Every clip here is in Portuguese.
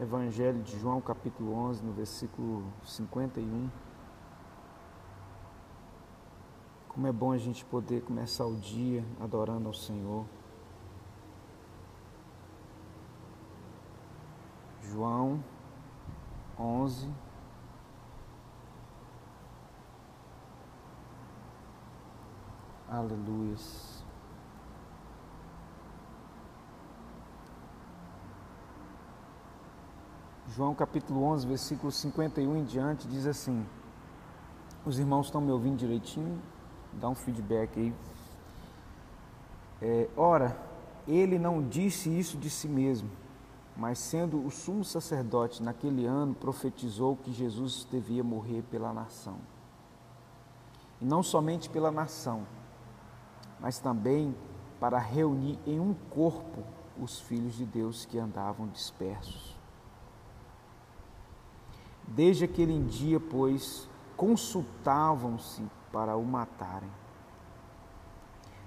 Evangelho de João, capítulo 11, no versículo 51. Como é bom a gente poder começar o dia adorando ao Senhor. João 11, Aleluia. João capítulo 11, versículo 51 em diante, diz assim: Os irmãos estão me ouvindo direitinho? Dá um feedback aí. É, ora, ele não disse isso de si mesmo, mas sendo o sumo sacerdote naquele ano, profetizou que Jesus devia morrer pela nação. E não somente pela nação, mas também para reunir em um corpo os filhos de Deus que andavam dispersos. Desde aquele dia, pois, consultavam-se para o matarem.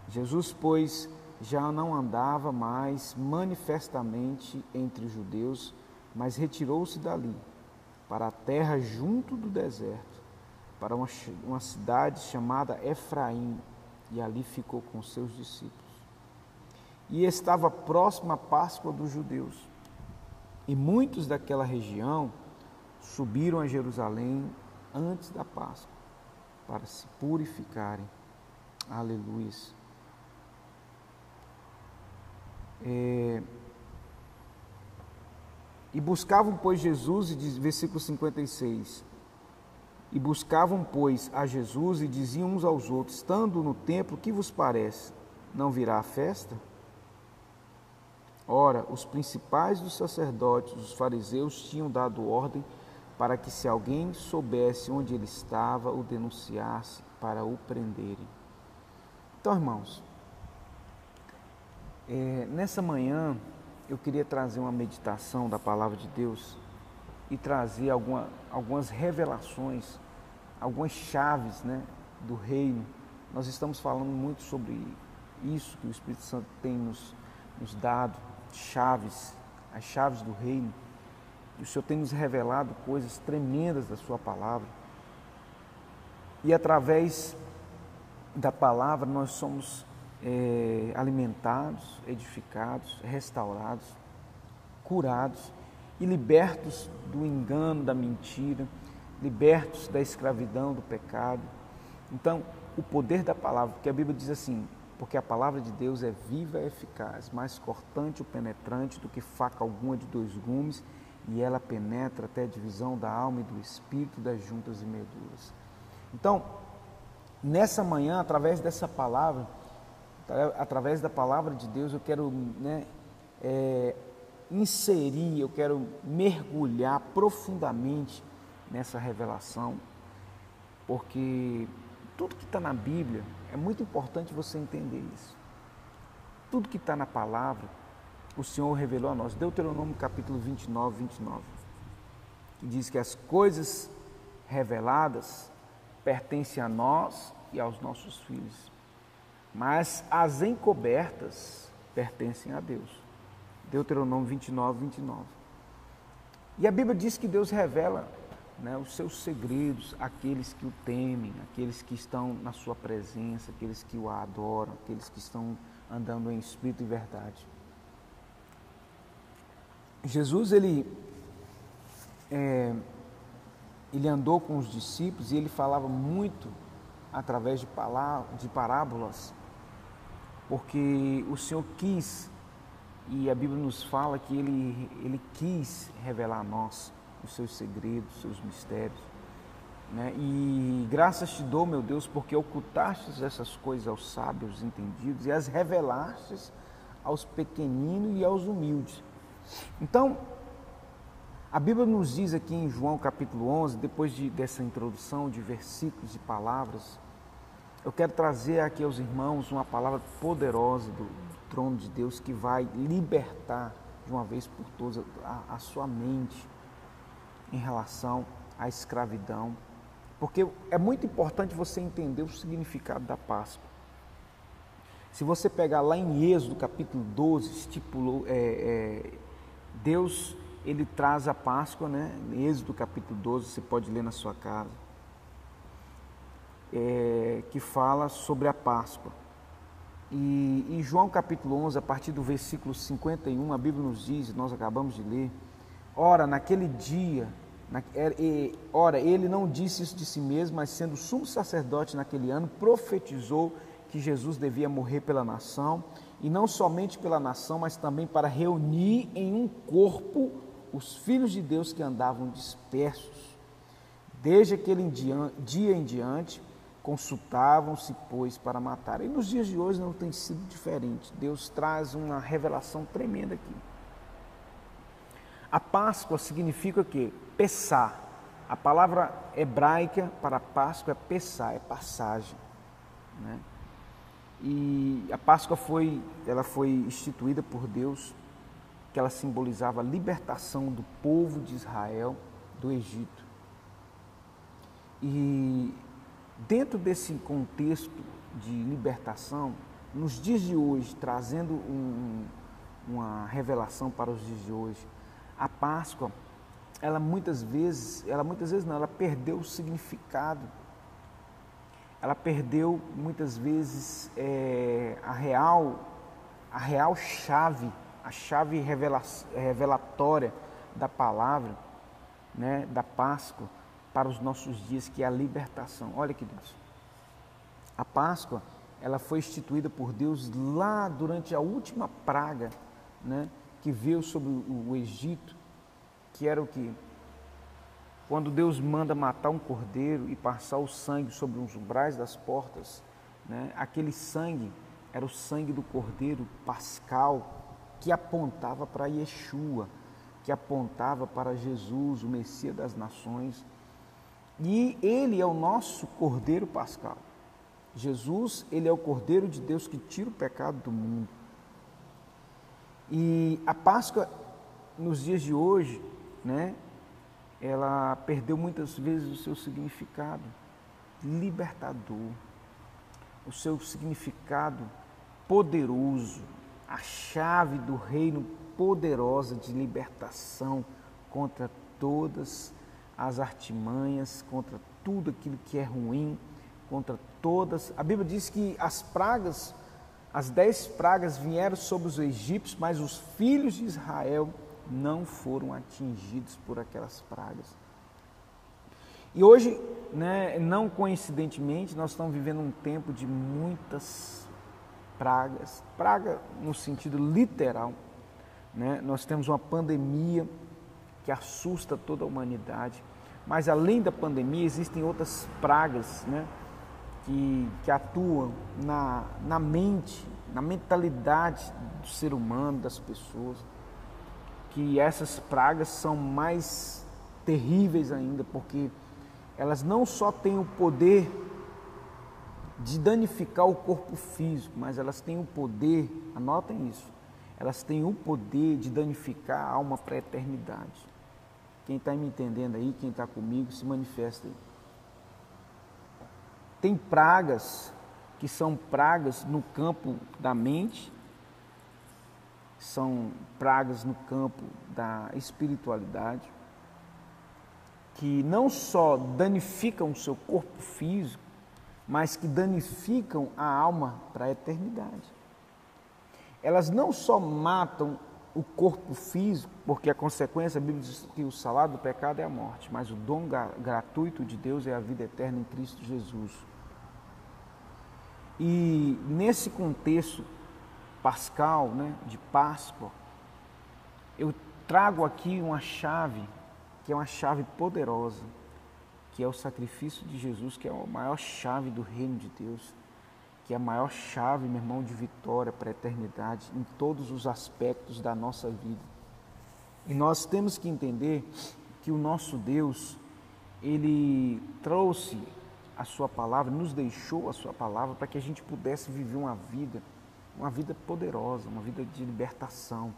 Jesus, pois, já não andava mais manifestamente entre os judeus, mas retirou-se dali, para a terra junto do deserto, para uma, uma cidade chamada Efraim, e ali ficou com seus discípulos. E estava próxima a Páscoa dos judeus. E muitos daquela região subiram a Jerusalém antes da Páscoa para se purificarem. Aleluia. É... E buscavam, pois, Jesus, e diz, versículo 56, e buscavam, pois, a Jesus e diziam uns aos outros: Estando no templo, que vos parece? Não virá a festa? Ora, os principais dos sacerdotes, os fariseus, tinham dado ordem para que, se alguém soubesse onde ele estava, o denunciasse para o prenderem. Então, irmãos, é, nessa manhã eu queria trazer uma meditação da palavra de Deus e trazer alguma, algumas revelações algumas chaves né, do reino. Nós estamos falando muito sobre isso que o Espírito Santo tem nos, nos dado, chaves, as chaves do reino. O Senhor tem nos revelado coisas tremendas da Sua palavra. E através da palavra nós somos é, alimentados, edificados, restaurados, curados e libertos do engano, da mentira libertos da escravidão, do pecado. Então, o poder da palavra, porque a Bíblia diz assim: porque a palavra de Deus é viva e eficaz, mais cortante e penetrante do que faca alguma de dois gumes, e ela penetra até a divisão da alma e do espírito, das juntas e medulas. Então, nessa manhã, através dessa palavra, através da palavra de Deus, eu quero né, é, inserir, eu quero mergulhar profundamente nessa revelação, porque tudo que está na Bíblia é muito importante você entender isso. Tudo que está na palavra, o Senhor revelou a nós. Deuteronômio capítulo 29, 29, que diz que as coisas reveladas pertencem a nós e aos nossos filhos, mas as encobertas pertencem a Deus. Deuteronômio 29, 29. E a Bíblia diz que Deus revela né, os seus segredos àqueles que o temem, aqueles que estão na sua presença, aqueles que o adoram, aqueles que estão andando em espírito e verdade. Jesus ele é, ele andou com os discípulos e ele falava muito através de, palavras, de parábolas, porque o Senhor quis e a Bíblia nos fala que ele ele quis revelar a nós os seus segredos, os seus mistérios. Né? E graças te dou, meu Deus, porque ocultastes essas coisas aos sábios entendidos e as revelaste aos pequeninos e aos humildes. Então, a Bíblia nos diz aqui em João capítulo 11, depois de, dessa introdução de versículos e palavras, eu quero trazer aqui aos irmãos uma palavra poderosa do, do trono de Deus que vai libertar de uma vez por todas a, a sua mente, em relação à escravidão, porque é muito importante você entender o significado da Páscoa. Se você pegar lá em Êxodo capítulo 12, estipulou, é, é, Deus ele traz a Páscoa, né? Em Êxodo capítulo 12, você pode ler na sua casa, é, que fala sobre a Páscoa. E em João capítulo 11, a partir do versículo 51, a Bíblia nos diz, nós acabamos de ler, ora, naquele dia, na, é, ora, ele não disse isso de si mesmo, mas sendo sumo sacerdote naquele ano, profetizou que Jesus devia morrer pela nação, e não somente pela nação, mas também para reunir em um corpo os filhos de Deus que andavam dispersos. Desde aquele dia em diante, consultavam-se, pois, para matar. E nos dias de hoje não tem sido diferente. Deus traz uma revelação tremenda aqui. A Páscoa significa o quê? Pessar. A palavra hebraica para Páscoa é pessar, é passagem. Né? E a Páscoa foi, ela foi instituída por Deus, que ela simbolizava a libertação do povo de Israel do Egito. E Dentro desse contexto de libertação, nos dias de hoje, trazendo um, uma revelação para os dias de hoje, a Páscoa, ela muitas vezes, ela muitas vezes não, ela perdeu o significado. Ela perdeu muitas vezes é, a real, a real chave, a chave revela, revelatória da palavra, né, da Páscoa para os nossos dias, que é a libertação. Olha, queridos, a Páscoa, ela foi instituída por Deus lá durante a última praga, né, que veio sobre o Egito, que era o que? Quando Deus manda matar um cordeiro e passar o sangue sobre os umbrais das portas, né, aquele sangue era o sangue do cordeiro pascal que apontava para Yeshua, que apontava para Jesus, o Messias das nações. E ele é o nosso Cordeiro Pascal. Jesus, ele é o Cordeiro de Deus que tira o pecado do mundo. E a Páscoa, nos dias de hoje, né, ela perdeu muitas vezes o seu significado libertador, o seu significado poderoso, a chave do reino poderosa de libertação contra todas as artimanhas, contra tudo aquilo que é ruim, contra todas. A Bíblia diz que as pragas, as dez pragas vieram sobre os egípcios, mas os filhos de Israel não foram atingidos por aquelas pragas. E hoje, né, não coincidentemente, nós estamos vivendo um tempo de muitas pragas, praga no sentido literal. Né? Nós temos uma pandemia que assusta toda a humanidade. Mas além da pandemia, existem outras pragas né, que, que atuam na, na mente, na mentalidade do ser humano, das pessoas. Que essas pragas são mais terríveis ainda, porque elas não só têm o poder de danificar o corpo físico, mas elas têm o poder, anotem isso, elas têm o poder de danificar a alma para a eternidade. Quem está me entendendo aí, quem está comigo, se manifesta aí. Tem pragas que são pragas no campo da mente, são pragas no campo da espiritualidade, que não só danificam o seu corpo físico, mas que danificam a alma para a eternidade. Elas não só matam o corpo físico, porque a consequência, a Bíblia diz que o salário do pecado é a morte, mas o dom gratuito de Deus é a vida eterna em Cristo Jesus. E nesse contexto pascal, né, de Páscoa, eu trago aqui uma chave, que é uma chave poderosa, que é o sacrifício de Jesus, que é a maior chave do reino de Deus que é a maior chave, meu irmão, de vitória para a eternidade em todos os aspectos da nossa vida. E nós temos que entender que o nosso Deus, ele trouxe a sua palavra, nos deixou a sua palavra para que a gente pudesse viver uma vida, uma vida poderosa, uma vida de libertação.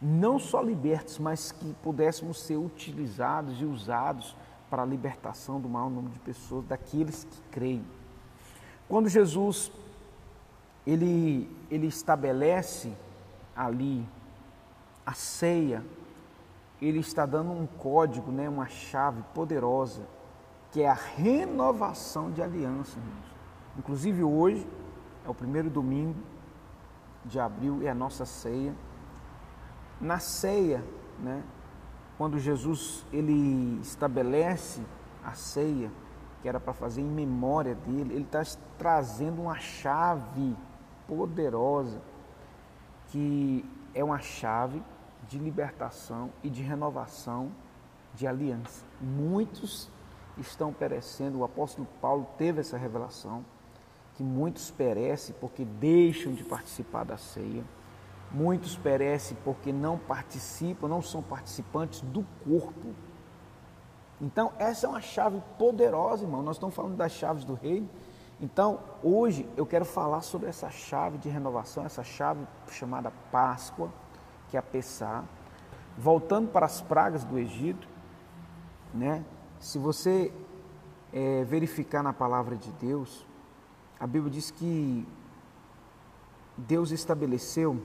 Não só libertos, mas que pudéssemos ser utilizados e usados para a libertação do maior número de pessoas, daqueles que creem. Quando Jesus ele, ele estabelece ali a ceia, ele está dando um código, né, uma chave poderosa, que é a renovação de aliança. Inclusive hoje é o primeiro domingo de abril é a nossa ceia. Na ceia, né, quando Jesus ele estabelece a ceia, que era para fazer em memória dele, ele está trazendo uma chave poderosa, que é uma chave de libertação e de renovação de aliança. Muitos estão perecendo, o apóstolo Paulo teve essa revelação, que muitos perecem porque deixam de participar da ceia, muitos perecem porque não participam, não são participantes do corpo então, essa é uma chave poderosa, irmão. Nós estamos falando das chaves do reino. Então, hoje eu quero falar sobre essa chave de renovação, essa chave chamada Páscoa, que é a Pessá. Voltando para as pragas do Egito, né? Se você é, verificar na palavra de Deus, a Bíblia diz que Deus estabeleceu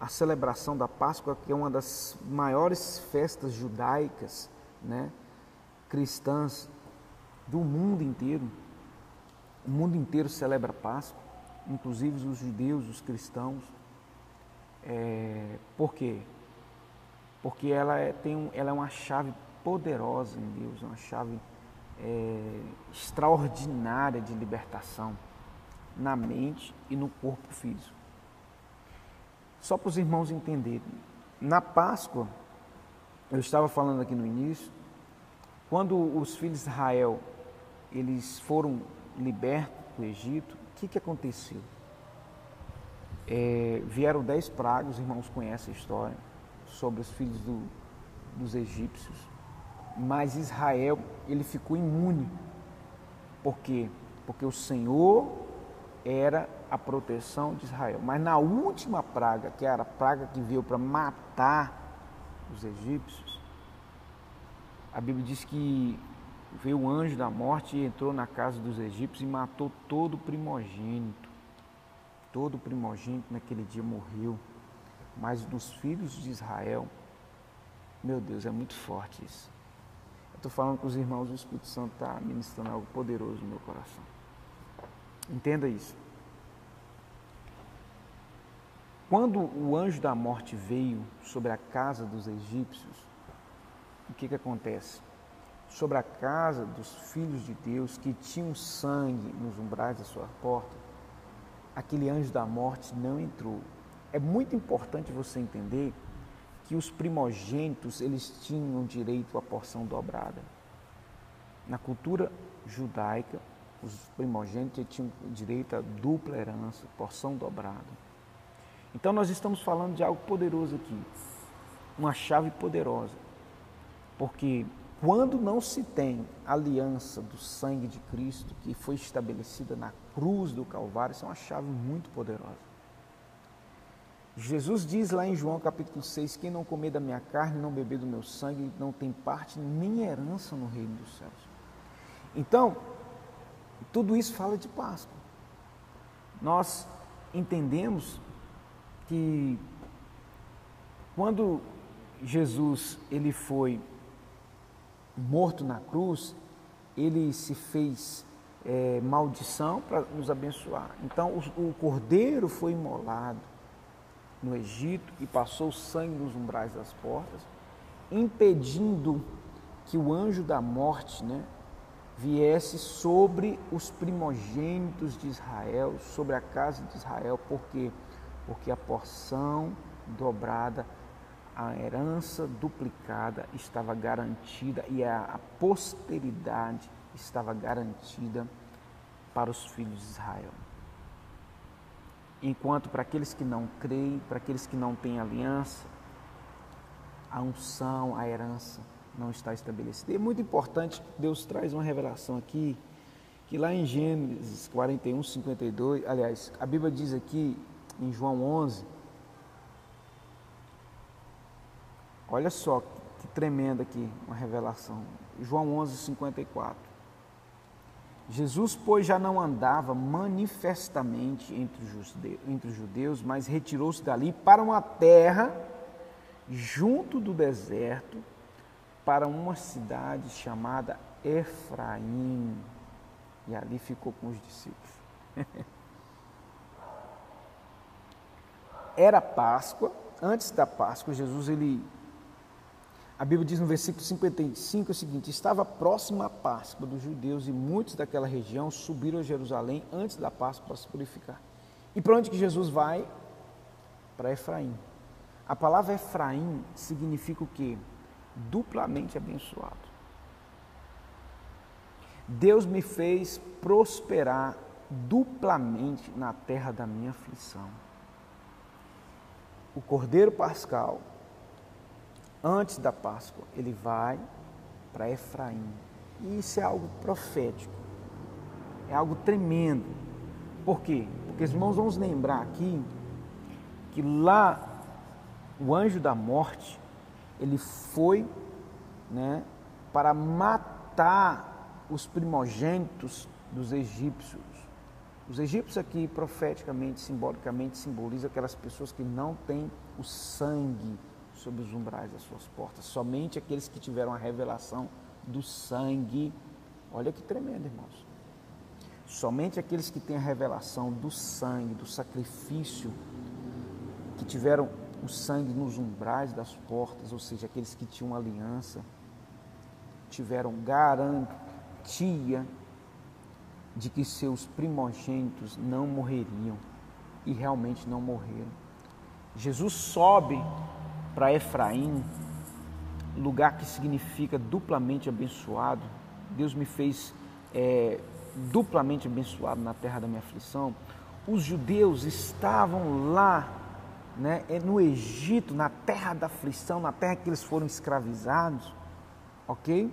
a celebração da Páscoa, que é uma das maiores festas judaicas, né, cristãs do mundo inteiro. O mundo inteiro celebra Páscoa, inclusive os judeus, os cristãos. É, por quê? Porque ela é, tem um, ela é uma chave poderosa em Deus, uma chave é, extraordinária de libertação na mente e no corpo físico. Só para os irmãos entenderem. Na Páscoa, eu estava falando aqui no início, quando os filhos de Israel eles foram libertos do Egito, o que, que aconteceu? É, vieram dez pragas, os irmãos conhecem a história, sobre os filhos do, dos egípcios. Mas Israel, ele ficou imune. Por quê? Porque o Senhor era a proteção de Israel. Mas na última praga, que era a praga que veio para matar os egípcios, a Bíblia diz que veio o anjo da morte e entrou na casa dos egípcios e matou todo o primogênito. Todo o primogênito naquele dia morreu. Mas dos filhos de Israel, meu Deus, é muito forte isso. Estou falando com os irmãos, o Espírito Santo está ministrando algo poderoso no meu coração. Entenda isso. Quando o anjo da morte veio sobre a casa dos egípcios, o que, que acontece? Sobre a casa dos filhos de Deus que tinham sangue nos umbrais da sua porta, aquele anjo da morte não entrou. É muito importante você entender que os primogênitos eles tinham direito à porção dobrada. Na cultura judaica, os primogênitos tinham direito a dupla herança, porção dobrada. Então nós estamos falando de algo poderoso aqui, uma chave poderosa. Porque quando não se tem aliança do sangue de Cristo que foi estabelecida na cruz do Calvário, isso é uma chave muito poderosa. Jesus diz lá em João capítulo 6: Quem não comer da minha carne, não beber do meu sangue, não tem parte nem herança no reino dos céus. Então, tudo isso fala de Páscoa. Nós entendemos que quando Jesus ele foi morto na cruz, ele se fez é, maldição para nos abençoar. Então o, o cordeiro foi imolado no Egito e passou sangue nos umbrais das portas, impedindo que o anjo da morte, né, viesse sobre os primogênitos de Israel, sobre a casa de Israel, porque porque a porção dobrada, a herança duplicada estava garantida e a posteridade estava garantida para os filhos de Israel. Enquanto para aqueles que não creem, para aqueles que não têm aliança, a unção, a herança não está estabelecida. E é muito importante, Deus traz uma revelação aqui, que lá em Gênesis 41, 52, aliás, a Bíblia diz aqui em João 11. Olha só que tremenda aqui uma revelação. João 11, 54. Jesus, pois, já não andava manifestamente entre os judeus, mas retirou-se dali para uma terra junto do deserto, para uma cidade chamada Efraim. E ali ficou com os discípulos. Era Páscoa, antes da Páscoa, Jesus ele a Bíblia diz no versículo 55 o seguinte: Estava próxima a Páscoa dos judeus e muitos daquela região subiram a Jerusalém antes da Páscoa para se purificar. E para onde que Jesus vai? Para Efraim. A palavra Efraim significa o quê? Duplamente abençoado. Deus me fez prosperar duplamente na terra da minha aflição. O Cordeiro Pascal antes da Páscoa, ele vai para Efraim. E isso é algo profético, é algo tremendo. Por quê? Porque, irmãos, vamos lembrar aqui que lá o anjo da morte, ele foi né, para matar os primogênitos dos egípcios. Os egípcios aqui, profeticamente, simbolicamente, simbolizam aquelas pessoas que não têm o sangue sobre os umbrais das suas portas. Somente aqueles que tiveram a revelação do sangue. Olha que tremendo, irmãos. Somente aqueles que têm a revelação do sangue, do sacrifício, que tiveram o sangue nos umbrais das portas, ou seja, aqueles que tinham aliança, tiveram garantia de que seus primogênitos não morreriam e realmente não morreram. Jesus sobe para Efraim, lugar que significa duplamente abençoado. Deus me fez é, duplamente abençoado na terra da minha aflição. Os judeus estavam lá, né, é, no Egito, na terra da aflição, na terra que eles foram escravizados, ok?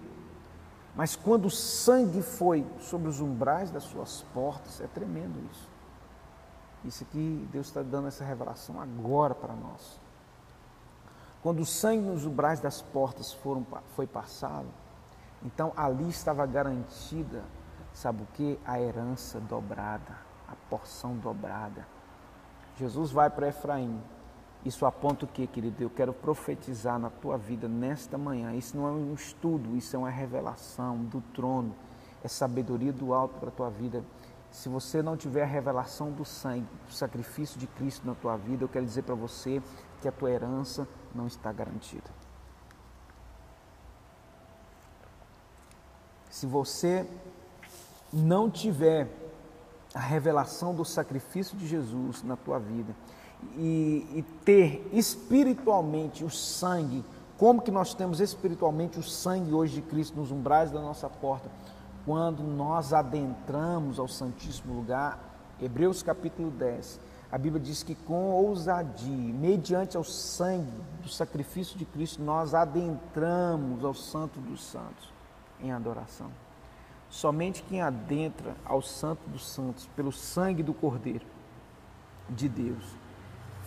Mas quando o sangue foi sobre os umbrais das suas portas, é tremendo isso. Isso aqui, Deus está dando essa revelação agora para nós. Quando o sangue nos umbrais das portas foram, foi passado, então ali estava garantida, sabe o que? A herança dobrada, a porção dobrada. Jesus vai para Efraim. Isso aponta o que, querido? Eu quero profetizar na tua vida nesta manhã. Isso não é um estudo, isso é uma revelação do trono, é sabedoria do alto para a tua vida. Se você não tiver a revelação do sangue, do sacrifício de Cristo na tua vida, eu quero dizer para você que a tua herança não está garantida. Se você não tiver a revelação do sacrifício de Jesus na tua vida e, e, ter espiritualmente o sangue, como que nós temos espiritualmente o sangue hoje de Cristo nos umbrais da nossa porta, quando nós adentramos ao Santíssimo Lugar, Hebreus capítulo 10, a Bíblia diz que com ousadia, mediante ao sangue do sacrifício de Cristo, nós adentramos ao Santo dos Santos em adoração. Somente quem adentra ao Santo dos Santos pelo sangue do Cordeiro de Deus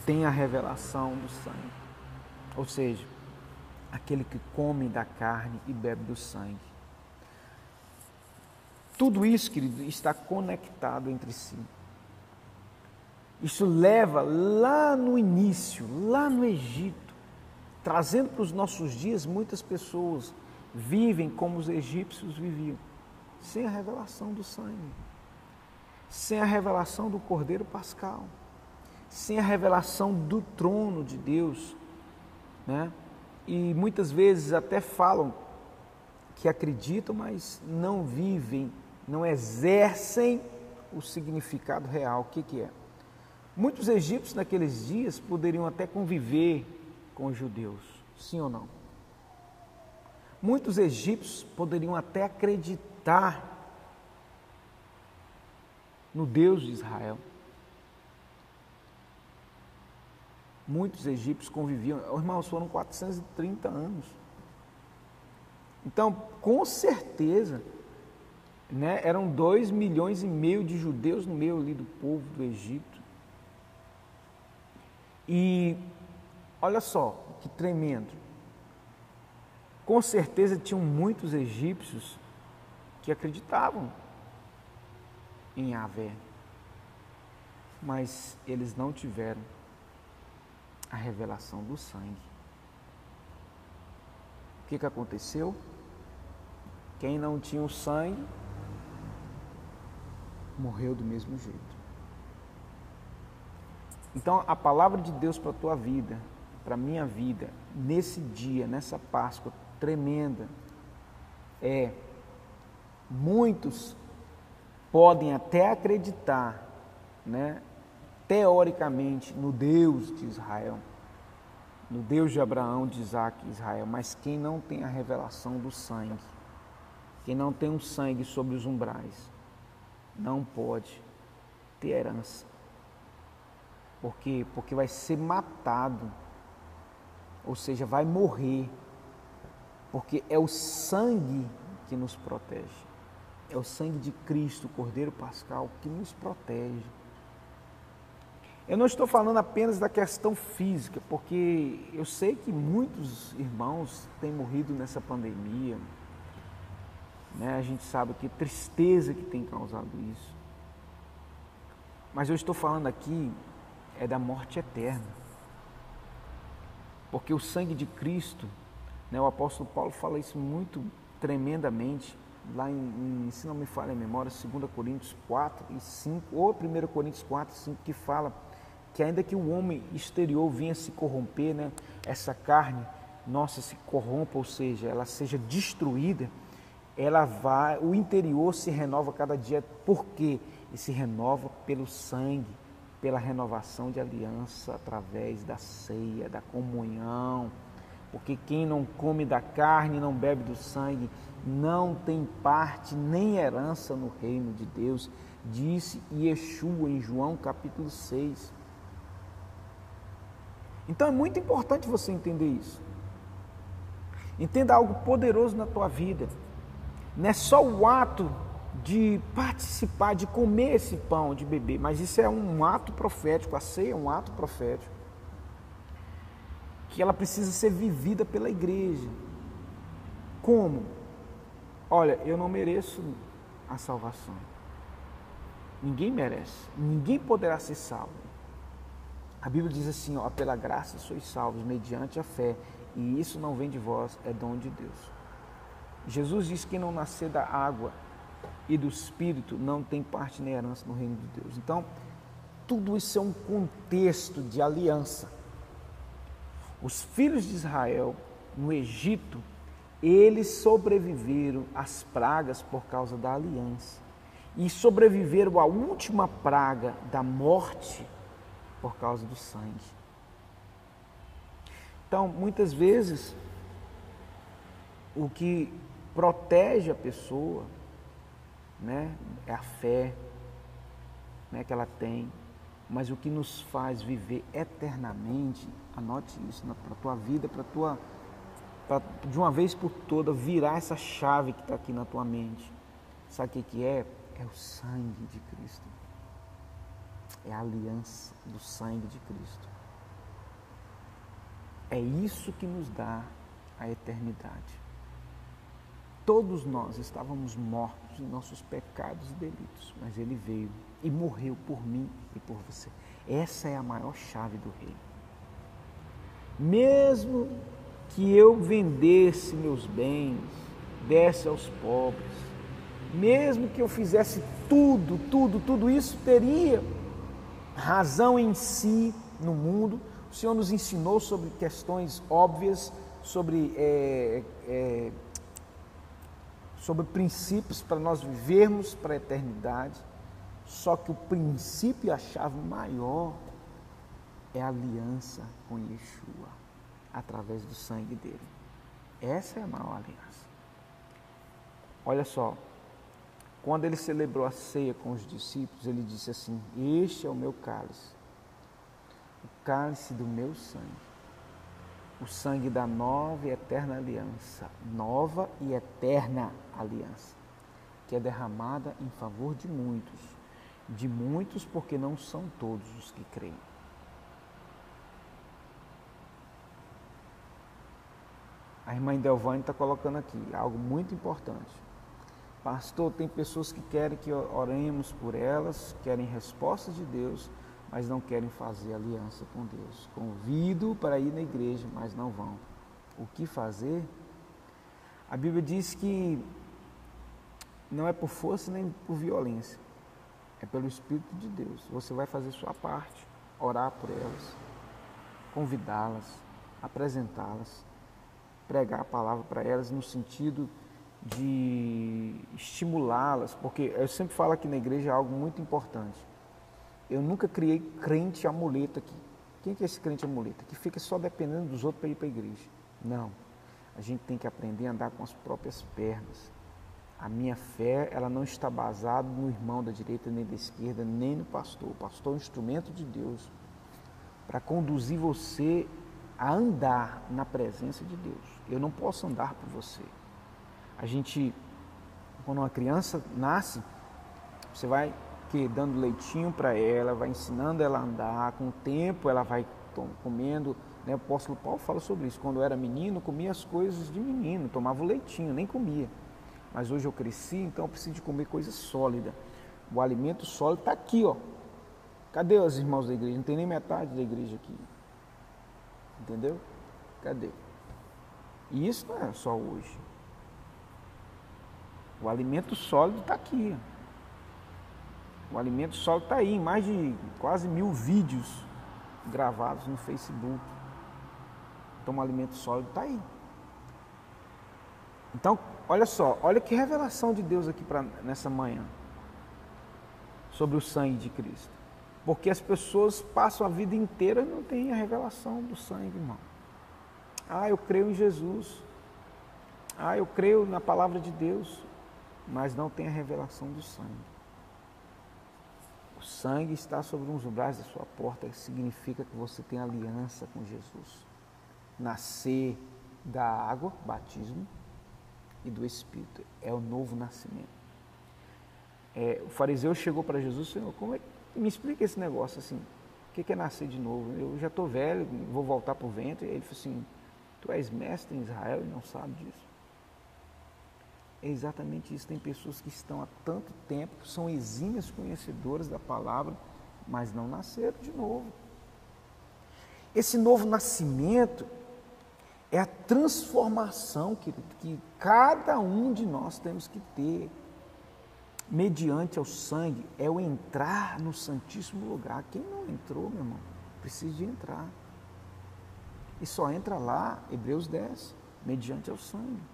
tem a revelação do sangue. Ou seja, aquele que come da carne e bebe do sangue. Tudo isso, querido, está conectado entre si. Isso leva lá no início, lá no Egito, trazendo para os nossos dias, muitas pessoas vivem como os egípcios viviam, sem a revelação do sangue, sem a revelação do Cordeiro Pascal, sem a revelação do trono de Deus, né? E muitas vezes até falam que acreditam, mas não vivem, não exercem o significado real. O que, que é? Muitos egípcios naqueles dias poderiam até conviver com os judeus, sim ou não? Muitos egípcios poderiam até acreditar no Deus de Israel. Muitos egípcios conviviam, os irmãos, foram 430 anos. Então, com certeza, né, eram dois milhões e meio de judeus no meio ali do povo do Egito. E olha só que tremendo. Com certeza tinham muitos egípcios que acreditavam em Yahvé, mas eles não tiveram a revelação do sangue. O que, que aconteceu? Quem não tinha o sangue morreu do mesmo jeito. Então, a palavra de Deus para a tua vida, para a minha vida, nesse dia, nessa Páscoa tremenda, é: muitos podem até acreditar, né, teoricamente, no Deus de Israel, no Deus de Abraão, de Isaac e Israel, mas quem não tem a revelação do sangue, quem não tem um sangue sobre os umbrais, não pode ter herança. Por quê? Porque vai ser matado, ou seja, vai morrer, porque é o sangue que nos protege. É o sangue de Cristo, o Cordeiro Pascal, que nos protege. Eu não estou falando apenas da questão física, porque eu sei que muitos irmãos têm morrido nessa pandemia. Né? A gente sabe que tristeza que tem causado isso. Mas eu estou falando aqui é da morte eterna. Porque o sangue de Cristo, né, o apóstolo Paulo fala isso muito tremendamente, lá em, em se não me falha a memória, 2 Coríntios 4 e 5, ou 1 Coríntios 4 e 5, que fala que ainda que o homem exterior venha se corromper, né, essa carne nossa se corrompa, ou seja, ela seja destruída, ela vai, o interior se renova cada dia, por quê? E se renova pelo sangue, pela renovação de aliança através da ceia, da comunhão. Porque quem não come da carne, não bebe do sangue, não tem parte nem herança no reino de Deus, disse Yeshua em João capítulo 6. Então é muito importante você entender isso. Entenda algo poderoso na tua vida. Não é só o ato de participar, de comer esse pão, de beber, mas isso é um ato profético, a ceia é um ato profético. Que ela precisa ser vivida pela igreja. Como? Olha, eu não mereço a salvação. Ninguém merece. Ninguém poderá ser salvo. A Bíblia diz assim, ó, pela graça sois salvos mediante a fé, e isso não vem de vós, é dom de Deus. Jesus diz que não nascer da água e do Espírito não tem parte nem herança no reino de Deus. Então, tudo isso é um contexto de aliança. Os filhos de Israel no Egito, eles sobreviveram às pragas por causa da aliança. E sobreviveram à última praga da morte por causa do sangue. Então, muitas vezes, o que protege a pessoa né, é a fé né, que ela tem, mas o que nos faz viver eternamente, anote isso para a tua vida, para tua pra, de uma vez por toda virar essa chave que está aqui na tua mente. Sabe o que, que é? É o sangue de Cristo é a aliança do sangue de Cristo. É isso que nos dá a eternidade. Todos nós estávamos mortos em nossos pecados e delitos, mas Ele veio e morreu por mim e por você. Essa é a maior chave do reino. Mesmo que eu vendesse meus bens, desse aos pobres, mesmo que eu fizesse tudo, tudo, tudo isso, teria razão em si no mundo. O Senhor nos ensinou sobre questões óbvias, sobre, é, sobre princípios para nós vivermos para a eternidade. Só que o princípio e a chave maior é a aliança com Yeshua, através do sangue dele. Essa é a maior aliança. Olha só, quando ele celebrou a ceia com os discípulos, ele disse assim: Este é o meu cálice, o cálice do meu sangue, o sangue da nova e eterna aliança, nova e eterna aliança, que é derramada em favor de muitos, de muitos porque não são todos os que creem. A irmã Delvane está colocando aqui algo muito importante. Pastor, tem pessoas que querem que oremos por elas, querem respostas de Deus, mas não querem fazer aliança com Deus. Convido para ir na igreja, mas não vão. O que fazer? A Bíblia diz que não é por força nem por violência, é pelo Espírito de Deus. Você vai fazer sua parte, orar por elas, convidá-las, apresentá-las, pregar a palavra para elas no sentido de estimulá-las, porque eu sempre falo aqui na igreja algo muito importante. Eu nunca criei crente amuleto aqui. Quem que é esse crente amuleto? Que fica só dependendo dos outros para ir para a igreja. Não. A gente tem que aprender a andar com as próprias pernas. A minha fé, ela não está basada no irmão da direita nem da esquerda, nem no pastor. O pastor é um instrumento de Deus para conduzir você a andar na presença de Deus. Eu não posso andar por você. A gente, quando uma criança nasce, você vai dando leitinho para ela, vai ensinando ela a andar, com o tempo ela vai comendo. Né? O apóstolo Paulo fala sobre isso. Quando eu era menino, comia as coisas de menino, tomava o leitinho, nem comia. Mas hoje eu cresci, então eu preciso de comer coisa sólida. O alimento sólido está aqui, ó. Cadê os irmãos da igreja? Não tem nem metade da igreja aqui. Entendeu? Cadê? E isso não é só hoje. O alimento sólido está aqui. O alimento sólido está aí, mais de quase mil vídeos gravados no Facebook. Então o alimento sólido está aí. Então, olha só, olha que revelação de Deus aqui pra, nessa manhã sobre o sangue de Cristo. Porque as pessoas passam a vida inteira e não têm a revelação do sangue, irmão. Ah, eu creio em Jesus. Ah, eu creio na palavra de Deus, mas não tem a revelação do sangue. O sangue está sobre uns umbrais da sua porta, significa que você tem aliança com Jesus. Nascer da água, batismo, e do Espírito. É o novo nascimento. É, o fariseu chegou para Jesus, Senhor, como é, me explica esse negócio assim, o que é nascer de novo? Eu já estou velho, vou voltar para o ventre. Ele falou assim, tu és mestre em Israel e não sabe disso. É exatamente isso. Tem pessoas que estão há tanto tempo, são exímias conhecedoras da palavra, mas não nasceram de novo. Esse novo nascimento é a transformação que, que cada um de nós temos que ter mediante ao sangue, é o entrar no Santíssimo Lugar. Quem não entrou, meu irmão, precisa de entrar. E só entra lá, Hebreus 10, mediante ao sangue.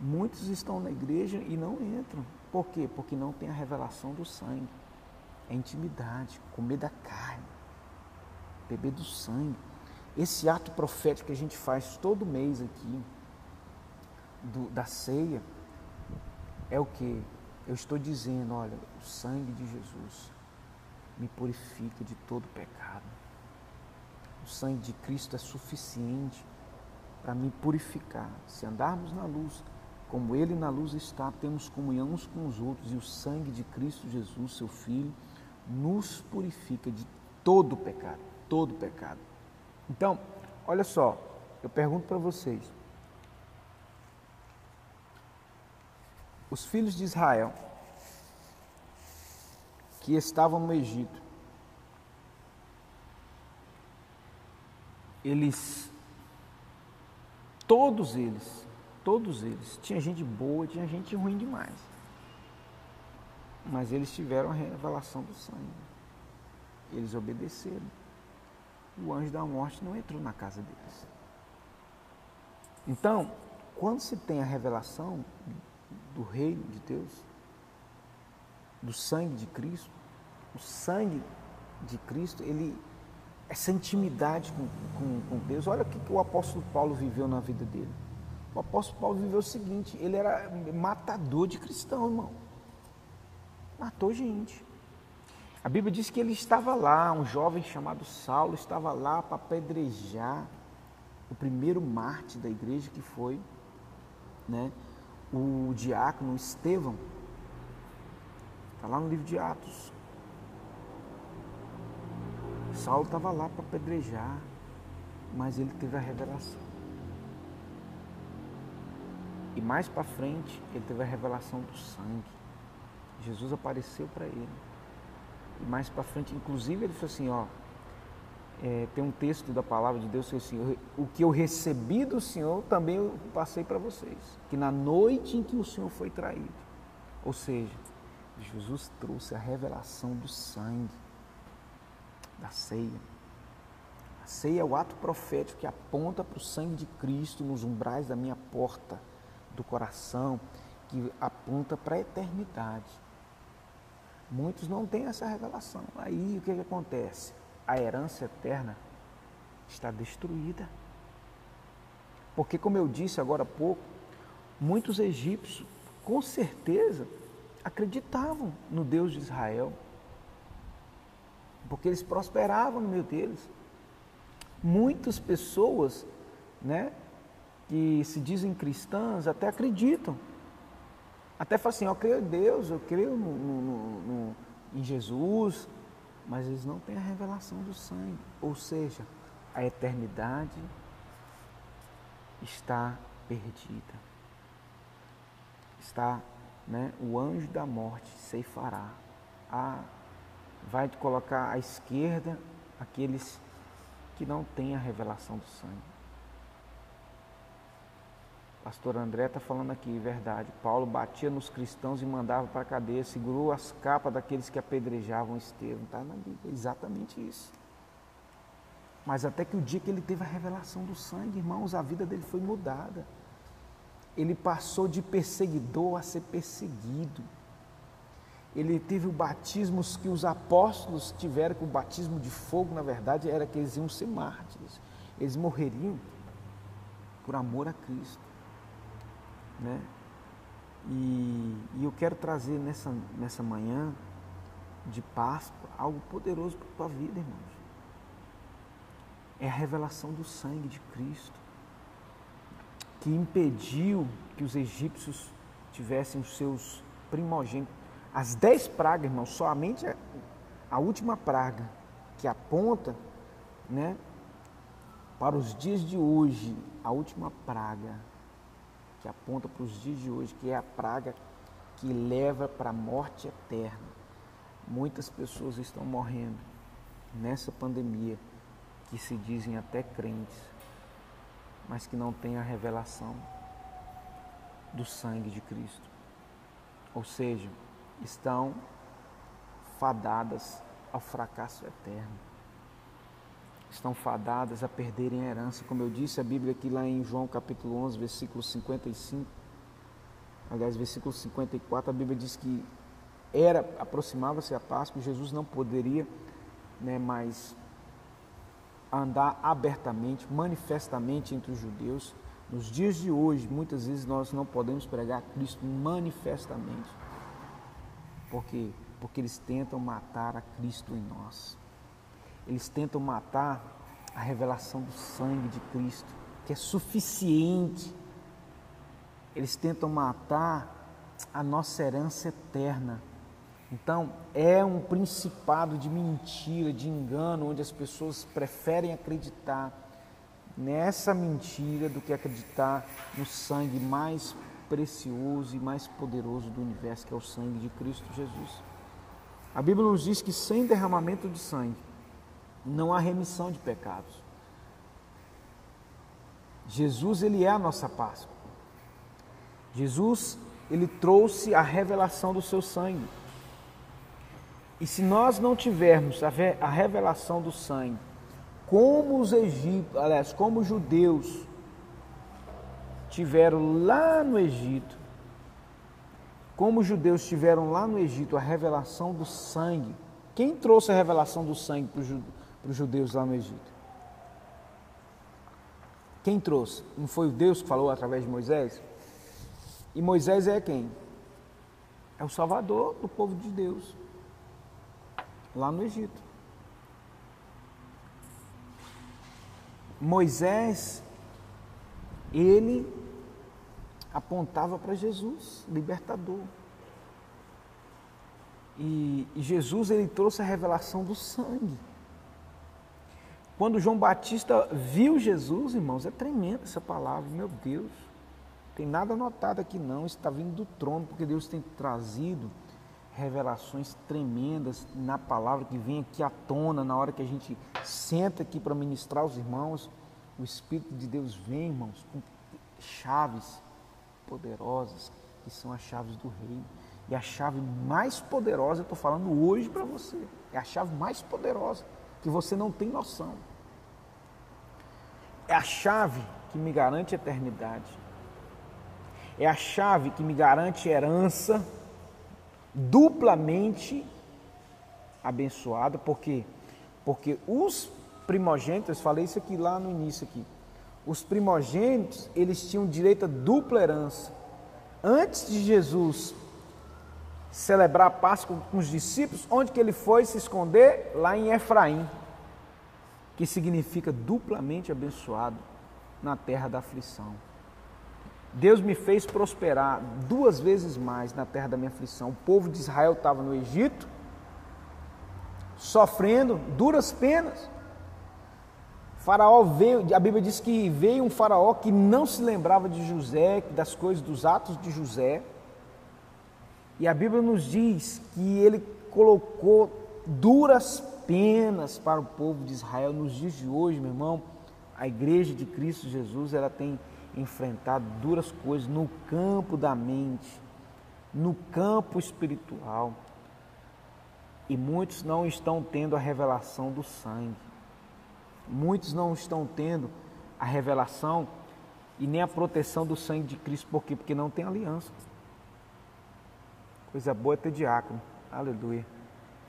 Muitos estão na igreja e não entram. Por quê? Porque não tem a revelação do sangue. É intimidade, comer da carne, beber do sangue. Esse ato profético que a gente faz todo mês aqui, do, da ceia, é o que? Eu estou dizendo, olha, o sangue de Jesus me purifica de todo pecado. O sangue de Cristo é suficiente para me purificar. Se andarmos na luz, como Ele na luz está, temos comunhão uns com os outros e o sangue de Cristo Jesus, seu Filho, nos purifica de todo pecado, todo pecado. Então, olha só, eu pergunto para vocês: os filhos de Israel que estavam no Egito, eles, todos eles, todos eles, tinha gente boa, tinha gente ruim demais, mas eles tiveram a revelação do sangue, eles obedeceram o anjo da morte não entrou na casa deles. Então, quando se tem a revelação do reino de Deus, do sangue de Cristo, o sangue de Cristo, ele essa intimidade com, com, com Deus. Olha o que, que o apóstolo Paulo viveu na vida dele. O apóstolo Paulo viveu o seguinte: ele era matador de cristão, irmão. Matou gente. A Bíblia diz que ele estava lá, um jovem chamado Saulo estava lá para apedrejar o primeiro mártir da igreja que foi né, o diácono Estevão. Está lá no livro de Atos. Saulo estava lá para apedrejar, mas ele teve a revelação. E mais para frente, ele teve a revelação do sangue. Jesus apareceu para ele. E mais para frente, inclusive, ele falou assim, ó, é, tem um texto da palavra de Deus que assim, o que eu recebi do Senhor também eu passei para vocês. Que na noite em que o Senhor foi traído, ou seja, Jesus trouxe a revelação do sangue, da ceia. A ceia é o ato profético que aponta para o sangue de Cristo nos umbrais da minha porta, do coração, que aponta para a eternidade. Muitos não têm essa revelação. Aí o que, que acontece? A herança eterna está destruída. Porque, como eu disse agora há pouco, muitos egípcios, com certeza, acreditavam no Deus de Israel, porque eles prosperavam no meio deles. Muitas pessoas, né, que se dizem cristãs, até acreditam. Até falam assim, eu creio em Deus, eu creio no, no, no, em Jesus, mas eles não têm a revelação do sangue. Ou seja, a eternidade está perdida. Está né, o anjo da morte ceifará. A, vai colocar à esquerda aqueles que não têm a revelação do sangue. Pastor André está falando aqui, verdade. Paulo batia nos cristãos e mandava para a cadeia, segurou as capas daqueles que apedrejavam Estevão. Está na Bíblia, exatamente isso. Mas até que o dia que ele teve a revelação do sangue, irmãos, a vida dele foi mudada ele passou de perseguidor a ser perseguido. Ele teve o batismo que os apóstolos tiveram, que o batismo de fogo, na verdade, era que eles iam ser mártires. Eles morreriam por amor a Cristo. Né? E, e eu quero trazer nessa, nessa manhã de Páscoa algo poderoso para a tua vida, irmãos. É a revelação do sangue de Cristo que impediu que os egípcios tivessem os seus primogênitos. As dez pragas, irmãos, somente a, a última praga que aponta né, para os dias de hoje, a última praga que aponta para os dias de hoje, que é a praga que leva para a morte eterna. Muitas pessoas estão morrendo nessa pandemia que se dizem até crentes mas que não têm a revelação do sangue de Cristo. Ou seja, estão fadadas ao fracasso eterno. Estão fadadas a perderem a herança. Como eu disse, a Bíblia aqui lá em João capítulo 11, versículo 55, aliás, versículo 54, a Bíblia diz que era aproximava-se a Páscoa, Jesus não poderia né, mais andar abertamente, manifestamente entre os judeus. Nos dias de hoje, muitas vezes nós não podemos pregar Cristo manifestamente. Por quê? Porque eles tentam matar a Cristo em nós. Eles tentam matar a revelação do sangue de Cristo, que é suficiente. Eles tentam matar a nossa herança eterna então, é um principado de mentira, de engano, onde as pessoas preferem acreditar nessa mentira do que acreditar no sangue mais precioso e mais poderoso do universo, que é o sangue de Cristo Jesus. A Bíblia nos diz que sem derramamento de sangue não há remissão de pecados. Jesus, ele é a nossa Páscoa. Jesus, ele trouxe a revelação do seu sangue. E se nós não tivermos a revelação do sangue, como os egípcios, aliás, como os judeus tiveram lá no Egito, como os judeus tiveram lá no Egito a revelação do sangue, quem trouxe a revelação do sangue para os judeus lá no Egito? Quem trouxe? Não foi o Deus que falou através de Moisés? E Moisés é quem? É o Salvador do povo de Deus lá no Egito. Moisés, ele apontava para Jesus, libertador. E, e, Jesus ele trouxe a revelação do sangue. Quando João Batista viu Jesus, irmãos, é tremenda essa palavra, meu Deus. Tem nada anotado aqui não, está vindo do trono, porque Deus tem trazido revelações tremendas na palavra que vem aqui à tona na hora que a gente senta aqui para ministrar aos irmãos. O Espírito de Deus vem, irmãos, com chaves poderosas, que são as chaves do reino. E a chave mais poderosa, eu estou falando hoje para você, é a chave mais poderosa, que você não tem noção. É a chave que me garante eternidade. É a chave que me garante herança duplamente abençoada, porque porque os primogênitos, falei isso aqui lá no início aqui. Os primogênitos, eles tinham direito a dupla herança. Antes de Jesus celebrar a Páscoa com os discípulos, onde que ele foi se esconder? Lá em Efraim, que significa duplamente abençoado na terra da aflição. Deus me fez prosperar duas vezes mais na terra da minha aflição. O povo de Israel estava no Egito, sofrendo duras penas. Faraó veio, a Bíblia diz que veio um faraó que não se lembrava de José, das coisas, dos atos de José. E a Bíblia nos diz que ele colocou duras penas para o povo de Israel nos dias de hoje, meu irmão. A igreja de Cristo Jesus, ela tem enfrentar duras coisas no campo da mente, no campo espiritual. E muitos não estão tendo a revelação do sangue. Muitos não estão tendo a revelação e nem a proteção do sangue de Cristo. Por quê? Porque não tem aliança. Coisa boa é ter diácono. Aleluia.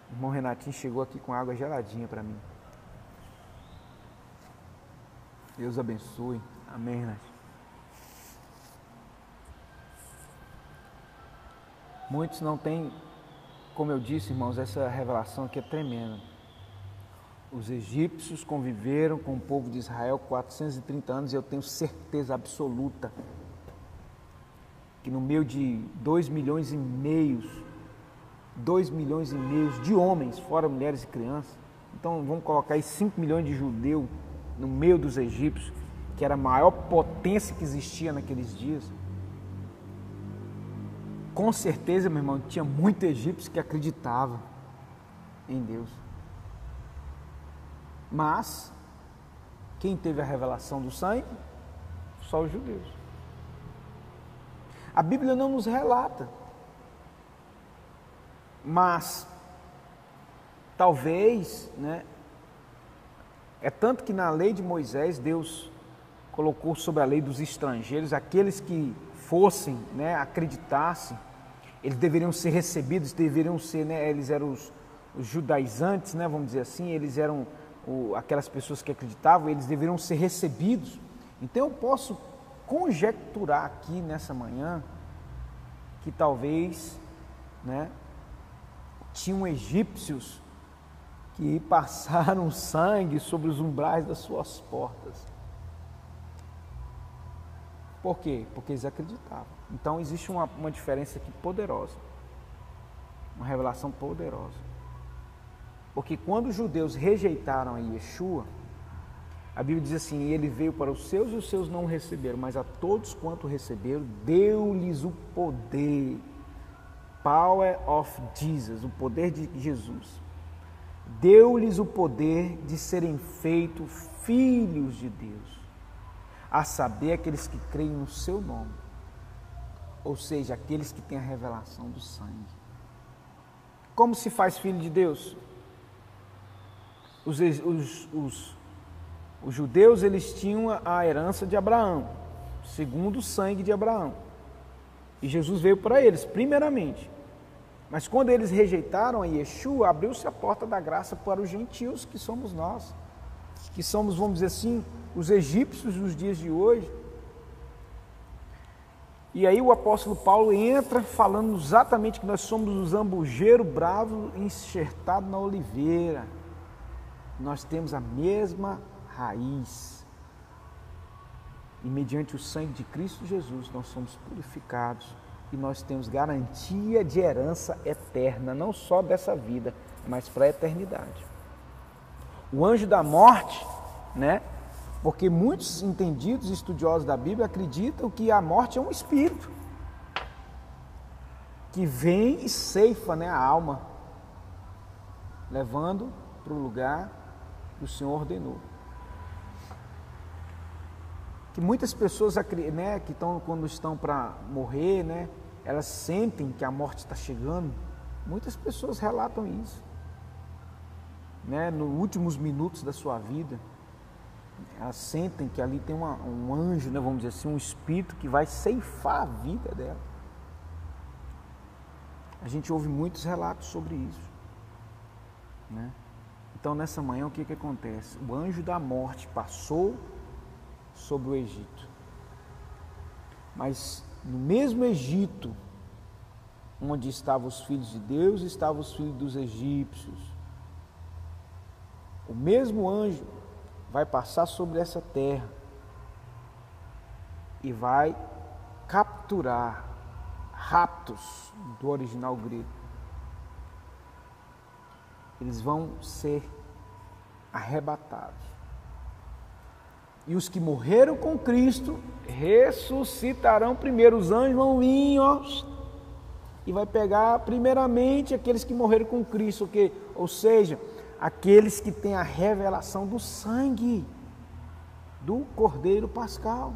O irmão Renatinho chegou aqui com água geladinha para mim. Deus abençoe. Amém, Renatinho. Muitos não têm, como eu disse, irmãos, essa revelação aqui é tremenda. Os egípcios conviveram com o povo de Israel 430 anos e eu tenho certeza absoluta que no meio de 2 milhões e meios, 2 milhões e meios de homens, fora mulheres e crianças, então vamos colocar aí 5 milhões de judeus no meio dos egípcios, que era a maior potência que existia naqueles dias com certeza, meu irmão, tinha muito egípcio que acreditava em Deus. Mas quem teve a revelação do sangue? Só os judeus. A Bíblia não nos relata. Mas talvez, né? É tanto que na lei de Moisés Deus colocou sobre a lei dos estrangeiros aqueles que fossem, né, acreditassem, eles deveriam ser recebidos, deveriam ser, né, eles eram os, os judaizantes, né, vamos dizer assim, eles eram o, aquelas pessoas que acreditavam, eles deveriam ser recebidos. Então eu posso conjecturar aqui nessa manhã que talvez, né, tinham egípcios que passaram sangue sobre os umbrais das suas portas. Por quê? Porque eles acreditavam. Então existe uma, uma diferença aqui poderosa. Uma revelação poderosa. Porque quando os judeus rejeitaram a Yeshua, a Bíblia diz assim: ele veio para os seus e os seus não receberam, mas a todos quanto receberam, deu-lhes o poder. Power of Jesus, o poder de Jesus. Deu-lhes o poder de serem feitos filhos de Deus a saber aqueles que creem no seu nome, ou seja, aqueles que têm a revelação do sangue. Como se faz filho de Deus? Os, os, os, os judeus eles tinham a herança de Abraão, segundo o sangue de Abraão. E Jesus veio para eles, primeiramente. Mas quando eles rejeitaram a Yeshua, abriu-se a porta da graça para os gentios, que somos nós, que somos, vamos dizer assim, os egípcios dos dias de hoje. E aí o apóstolo Paulo entra falando exatamente que nós somos o zambujeiro bravo enxertado na oliveira. Nós temos a mesma raiz. E mediante o sangue de Cristo Jesus nós somos purificados e nós temos garantia de herança eterna, não só dessa vida, mas para a eternidade. O anjo da morte, né, porque muitos entendidos estudiosos da Bíblia acreditam que a morte é um espírito que vem e ceifa né, a alma, levando para o lugar que o Senhor ordenou. Que muitas pessoas né, que estão, quando estão para morrer, né, elas sentem que a morte está chegando. Muitas pessoas relatam isso. Né, nos últimos minutos da sua vida, elas sentem que ali tem uma, um anjo, né, vamos dizer assim, um espírito que vai ceifar a vida dela. A gente ouve muitos relatos sobre isso. Né? Então, nessa manhã, o que, que acontece? O anjo da morte passou sobre o Egito. Mas no mesmo Egito, onde estavam os filhos de Deus, estavam os filhos dos egípcios. O mesmo anjo vai passar sobre essa terra e vai capturar raptos do original grego. Eles vão ser arrebatados. E os que morreram com Cristo ressuscitarão primeiro. Os anjos vão vir, ó, e vai pegar primeiramente aqueles que morreram com Cristo, que, ou seja, aqueles que têm a revelação do sangue do Cordeiro Pascal.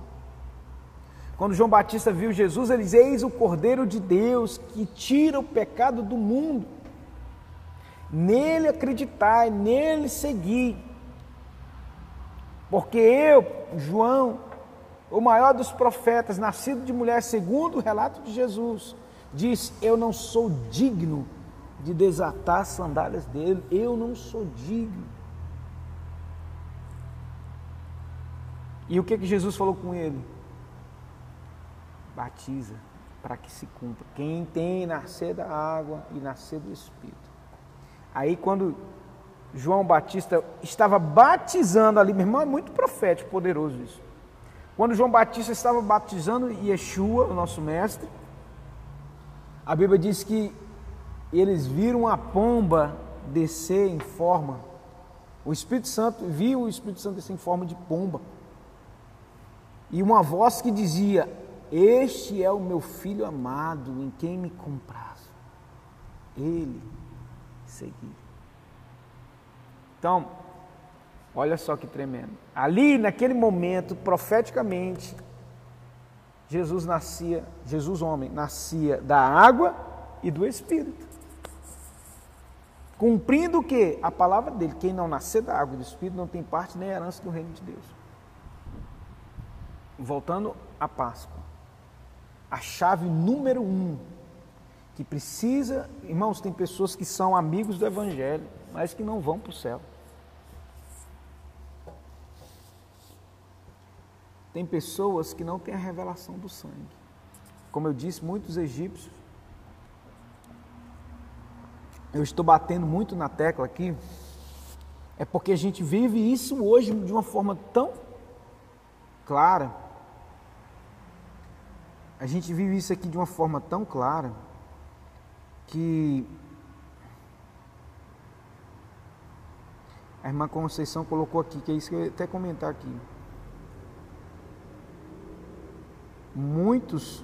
Quando João Batista viu Jesus, ele diz: Eis o Cordeiro de Deus que tira o pecado do mundo. Nele acreditai, nele seguir. Porque eu, João, o maior dos profetas, nascido de mulher, segundo o relato de Jesus, diz: Eu não sou digno de desatar as sandálias dele, eu não sou digno. E o que, que Jesus falou com ele? Batiza para que se cumpra. Quem tem nascer da água e nascer do Espírito. Aí quando João Batista estava batizando ali, meu irmão, é muito profético, poderoso isso. Quando João Batista estava batizando Yeshua, o nosso mestre, a Bíblia diz que eles viram a pomba descer em forma. O Espírito Santo viu o Espírito Santo descer em forma de pomba. E uma voz que dizia: Este é o meu filho amado, em quem me comprazo. Ele seguir. Então, olha só que tremendo. Ali, naquele momento, profeticamente, Jesus nascia, Jesus homem, nascia da água e do Espírito. Cumprindo o que? A palavra dele. Quem não nascer da água e do Espírito não tem parte nem herança do reino de Deus. Voltando à Páscoa. A chave número um que precisa, irmãos, tem pessoas que são amigos do Evangelho, mas que não vão para o céu. Tem pessoas que não têm a revelação do sangue. Como eu disse, muitos egípcios. Eu estou batendo muito na tecla aqui. É porque a gente vive isso hoje de uma forma tão clara. A gente vive isso aqui de uma forma tão clara que a irmã Conceição colocou aqui, que é isso que eu ia até comentar aqui. Muitos,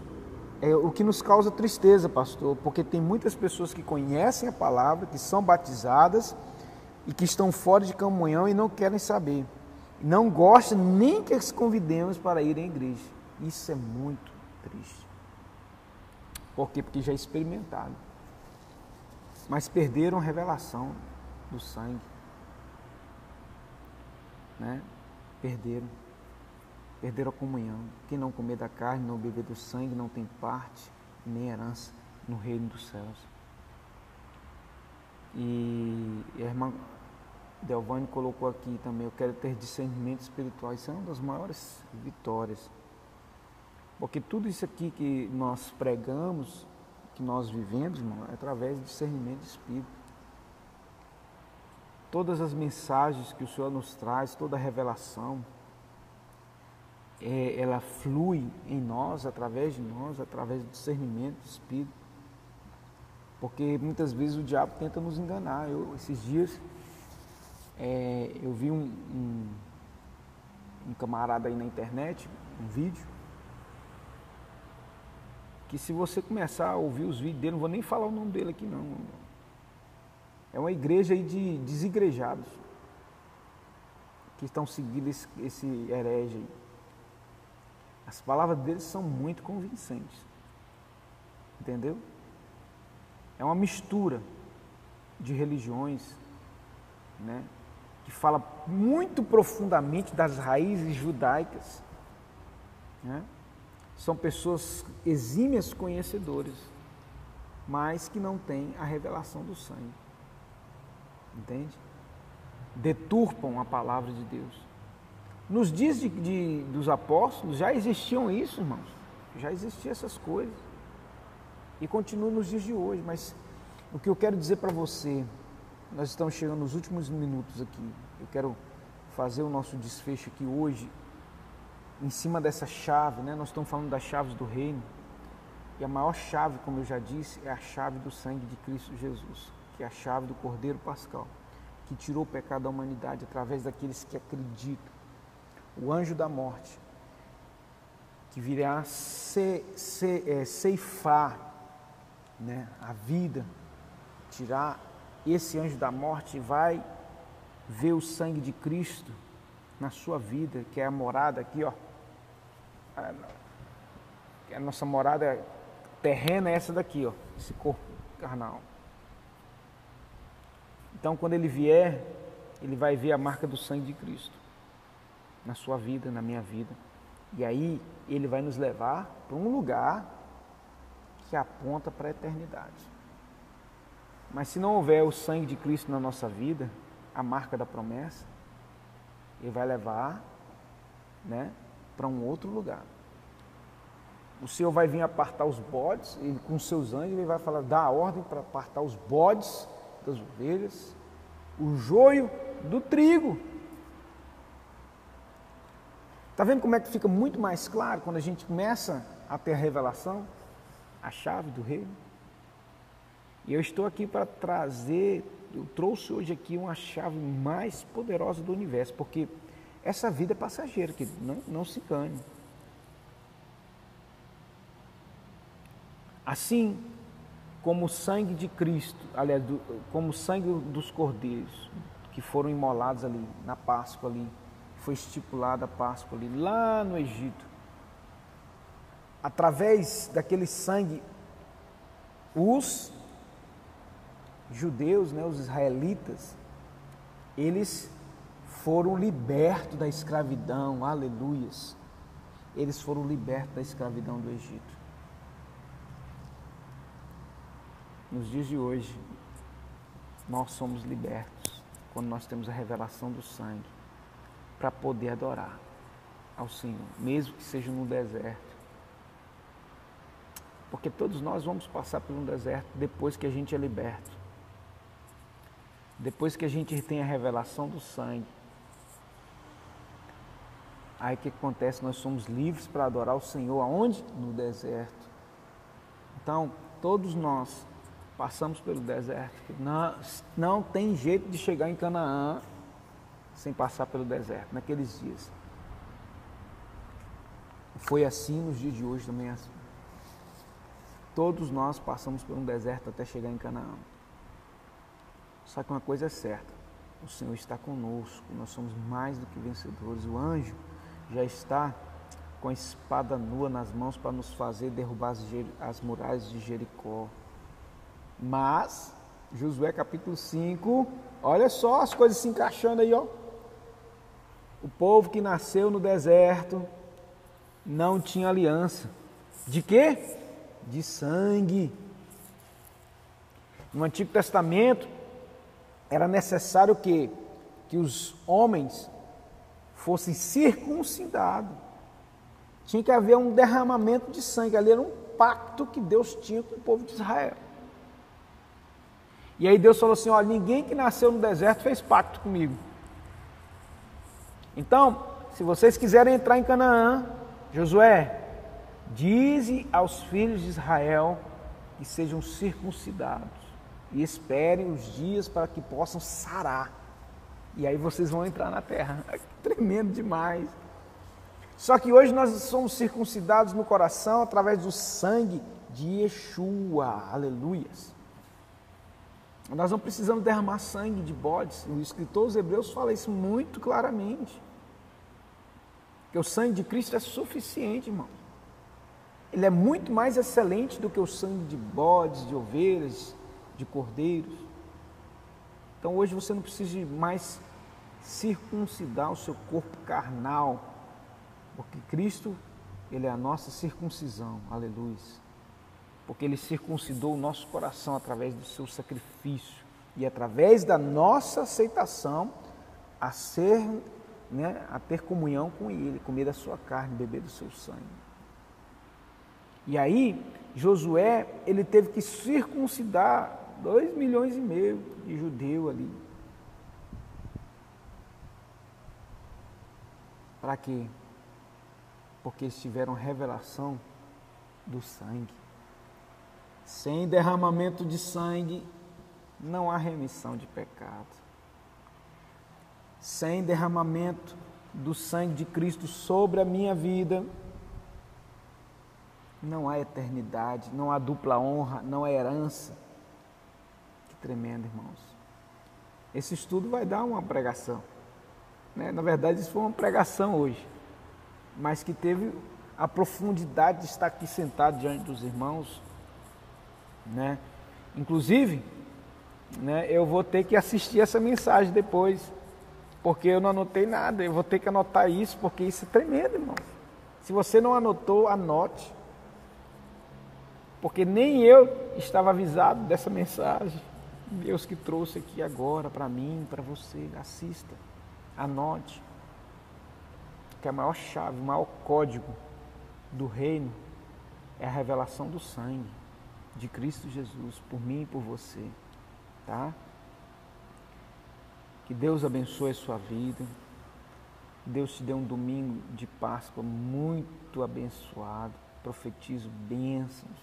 é o que nos causa tristeza, pastor, porque tem muitas pessoas que conhecem a palavra, que são batizadas e que estão fora de comunhão e não querem saber. Não gostam nem que os convidemos para ir à igreja. Isso é muito triste. Por quê? Porque já experimentaram. Mas perderam a revelação do sangue. Né? Perderam perderam a comunhão. Quem não comer da carne, não beber do sangue, não tem parte nem herança no reino dos céus. E a irmã Delvane colocou aqui também, eu quero ter discernimento espiritual. Isso é uma das maiores vitórias. Porque tudo isso aqui que nós pregamos, que nós vivemos, irmão, é através do discernimento de espírito. Todas as mensagens que o Senhor nos traz, toda a revelação, é, ela flui em nós, através de nós, através do discernimento do Espírito. Porque muitas vezes o diabo tenta nos enganar. Eu, esses dias é, eu vi um, um, um camarada aí na internet, um vídeo, que se você começar a ouvir os vídeos dele, não vou nem falar o nome dele aqui não. É uma igreja aí de desigrejados que estão seguindo esse, esse herege aí. As palavras deles são muito convincentes. Entendeu? É uma mistura de religiões, né? Que fala muito profundamente das raízes judaicas. Né? São pessoas exímias conhecedores, mas que não têm a revelação do sangue. Entende? Deturpam a palavra de Deus. Nos dias de, de, dos apóstolos já existiam isso, irmãos. Já existiam essas coisas. E continua nos dias de hoje. Mas o que eu quero dizer para você, nós estamos chegando nos últimos minutos aqui. Eu quero fazer o nosso desfecho aqui hoje, em cima dessa chave, né? Nós estamos falando das chaves do reino. E a maior chave, como eu já disse, é a chave do sangue de Cristo Jesus, que é a chave do Cordeiro Pascal, que tirou o pecado da humanidade através daqueles que acreditam o anjo da morte, que virá é, ceifar né, a vida, tirar esse anjo da morte, vai ver o sangue de Cristo na sua vida, que é a morada aqui, ó. A, a nossa morada terrena é essa daqui, ó, esse corpo carnal. Então, quando ele vier, ele vai ver a marca do sangue de Cristo na sua vida, na minha vida. E aí ele vai nos levar para um lugar que aponta para a eternidade. Mas se não houver o sangue de Cristo na nossa vida, a marca da promessa, ele vai levar né, para um outro lugar. O Senhor vai vir apartar os bodes, e com seus anjos ele vai falar, dá a ordem para apartar os bodes das ovelhas, o joio do trigo. Está vendo como é que fica muito mais claro quando a gente começa a ter a revelação, a chave do reino? E eu estou aqui para trazer, eu trouxe hoje aqui uma chave mais poderosa do universo, porque essa vida é passageira, que não, não se engane. Assim como o sangue de Cristo, aliás, do, como o sangue dos cordeiros que foram imolados ali na Páscoa ali, foi estipulada a Páscoa ali, lá no Egito. Através daquele sangue, os judeus, né, os israelitas, eles foram libertos da escravidão, aleluias. Eles foram libertos da escravidão do Egito. Nos dias de hoje, nós somos libertos quando nós temos a revelação do sangue para poder adorar ao Senhor, mesmo que seja no deserto. Porque todos nós vamos passar por um deserto depois que a gente é liberto. Depois que a gente tem a revelação do sangue. Aí o que acontece? Nós somos livres para adorar o Senhor aonde? No deserto. Então, todos nós passamos pelo deserto. Não, não tem jeito de chegar em Canaã sem passar pelo deserto, naqueles dias. Foi assim nos dias de hoje também. Assim. Todos nós passamos por um deserto até chegar em Canaã. Só que uma coisa é certa: o Senhor está conosco, nós somos mais do que vencedores. O anjo já está com a espada nua nas mãos para nos fazer derrubar as, as muralhas de Jericó. Mas, Josué capítulo 5, olha só as coisas se encaixando aí, ó. O povo que nasceu no deserto não tinha aliança. De quê? De sangue. No Antigo Testamento era necessário que que os homens fossem circuncidados. Tinha que haver um derramamento de sangue. Ali era um pacto que Deus tinha com o povo de Israel. E aí Deus falou assim: olha, ninguém que nasceu no deserto fez pacto comigo. Então, se vocês quiserem entrar em Canaã, Josué, dize aos filhos de Israel que sejam circuncidados e esperem os dias para que possam sarar. E aí vocês vão entrar na terra. Tremendo demais. Só que hoje nós somos circuncidados no coração através do sangue de Yeshua. Aleluias. Nós não precisamos derramar sangue de bodes. O escritor os Hebreus fala isso muito claramente. Que o sangue de Cristo é suficiente, irmão. Ele é muito mais excelente do que o sangue de bodes, de ovelhas, de cordeiros. Então hoje você não precisa mais circuncidar o seu corpo carnal, porque Cristo, ele é a nossa circuncisão. Aleluia porque Ele circuncidou o nosso coração através do seu sacrifício e através da nossa aceitação a ser, né, a ter comunhão com Ele, comer da sua carne, beber do seu sangue. E aí, Josué, ele teve que circuncidar dois milhões e meio de judeu ali. Para quê? Porque eles tiveram revelação do sangue. Sem derramamento de sangue não há remissão de pecado. Sem derramamento do sangue de Cristo sobre a minha vida, não há eternidade, não há dupla honra, não há herança. Que tremendo, irmãos. Esse estudo vai dar uma pregação. Né? Na verdade, isso foi uma pregação hoje, mas que teve a profundidade de estar aqui sentado diante dos irmãos né? Inclusive, né, eu vou ter que assistir essa mensagem depois, porque eu não anotei nada. Eu vou ter que anotar isso, porque isso é tremendo, irmão. Se você não anotou, anote. Porque nem eu estava avisado dessa mensagem. Deus que trouxe aqui agora para mim, para você. Assista, anote. Que a maior chave, o maior código do reino é a revelação do sangue de Cristo Jesus, por mim e por você, tá? Que Deus abençoe a sua vida. Deus te dê um domingo de Páscoa muito abençoado. Profetizo bênçãos.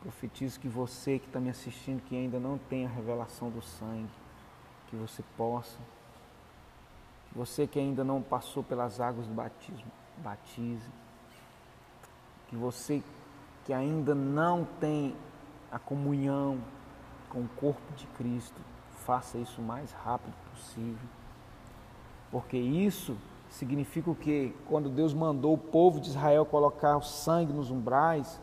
Profetizo que você que está me assistindo, que ainda não tem a revelação do sangue, que você possa. Você que ainda não passou pelas águas do batismo, batize. Que você que ainda não tem a comunhão com o corpo de Cristo, faça isso o mais rápido possível. Porque isso significa o que? Quando Deus mandou o povo de Israel colocar o sangue nos umbrais,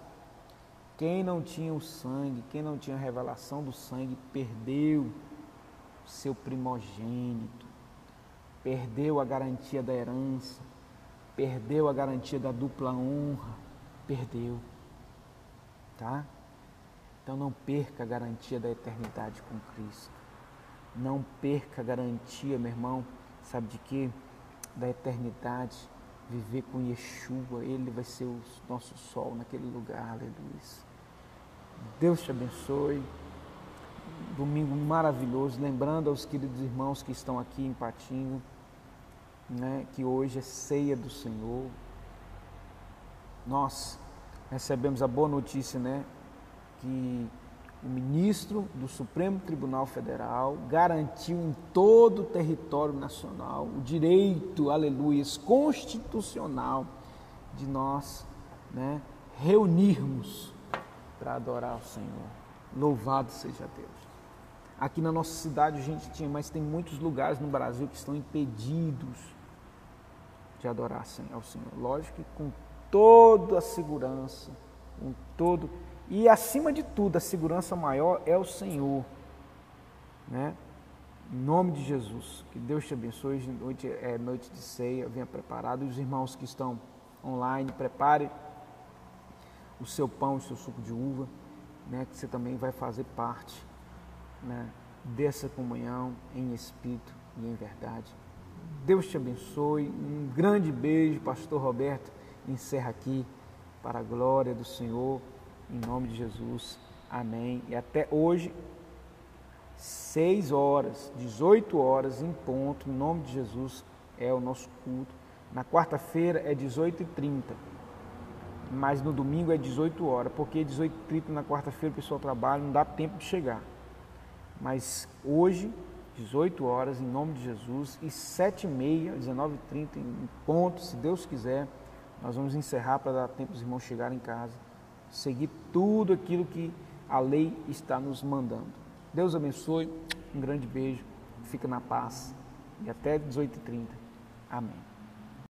quem não tinha o sangue, quem não tinha a revelação do sangue, perdeu seu primogênito, perdeu a garantia da herança, perdeu a garantia da dupla honra, perdeu tá? Então não perca a garantia da eternidade com Cristo. Não perca a garantia, meu irmão, sabe de quê? Da eternidade, viver com Yeshua, Ele vai ser o nosso sol naquele lugar, aleluia. Deus te abençoe. Domingo maravilhoso, lembrando aos queridos irmãos que estão aqui em Patinho, né, que hoje é ceia do Senhor. Nós recebemos a boa notícia, né, que o ministro do Supremo Tribunal Federal garantiu em todo o território nacional o direito, aleluia, constitucional de nós, né, reunirmos para adorar o Senhor. Louvado seja Deus. Aqui na nossa cidade a gente tinha, mas tem muitos lugares no Brasil que estão impedidos de adorar ao Senhor. Lógico que com toda a segurança, com todo e acima de tudo, a segurança maior é o Senhor, né? Em nome de Jesus, que Deus te abençoe. Hoje noite é noite de ceia, venha preparado. Os irmãos que estão online, prepare o seu pão, o seu suco de uva, né? Que você também vai fazer parte, né? Dessa comunhão em espírito e em verdade. Deus te abençoe. Um grande beijo, Pastor Roberto encerra aqui para a glória do Senhor, em nome de Jesus. Amém. E até hoje, 6 horas, 18 horas em ponto, em nome de Jesus, é o nosso culto. Na quarta-feira é 18h30, mas no domingo é 18 horas, porque 18h30 na quarta-feira o pessoal trabalha, não dá tempo de chegar. Mas hoje 18 horas, em nome de Jesus, e 7 e meia, 19h30, em ponto, se Deus quiser, nós vamos encerrar para dar tempo dos irmãos chegarem em casa, seguir tudo aquilo que a lei está nos mandando. Deus abençoe, um grande beijo, fica na paz e até 18h30. Amém.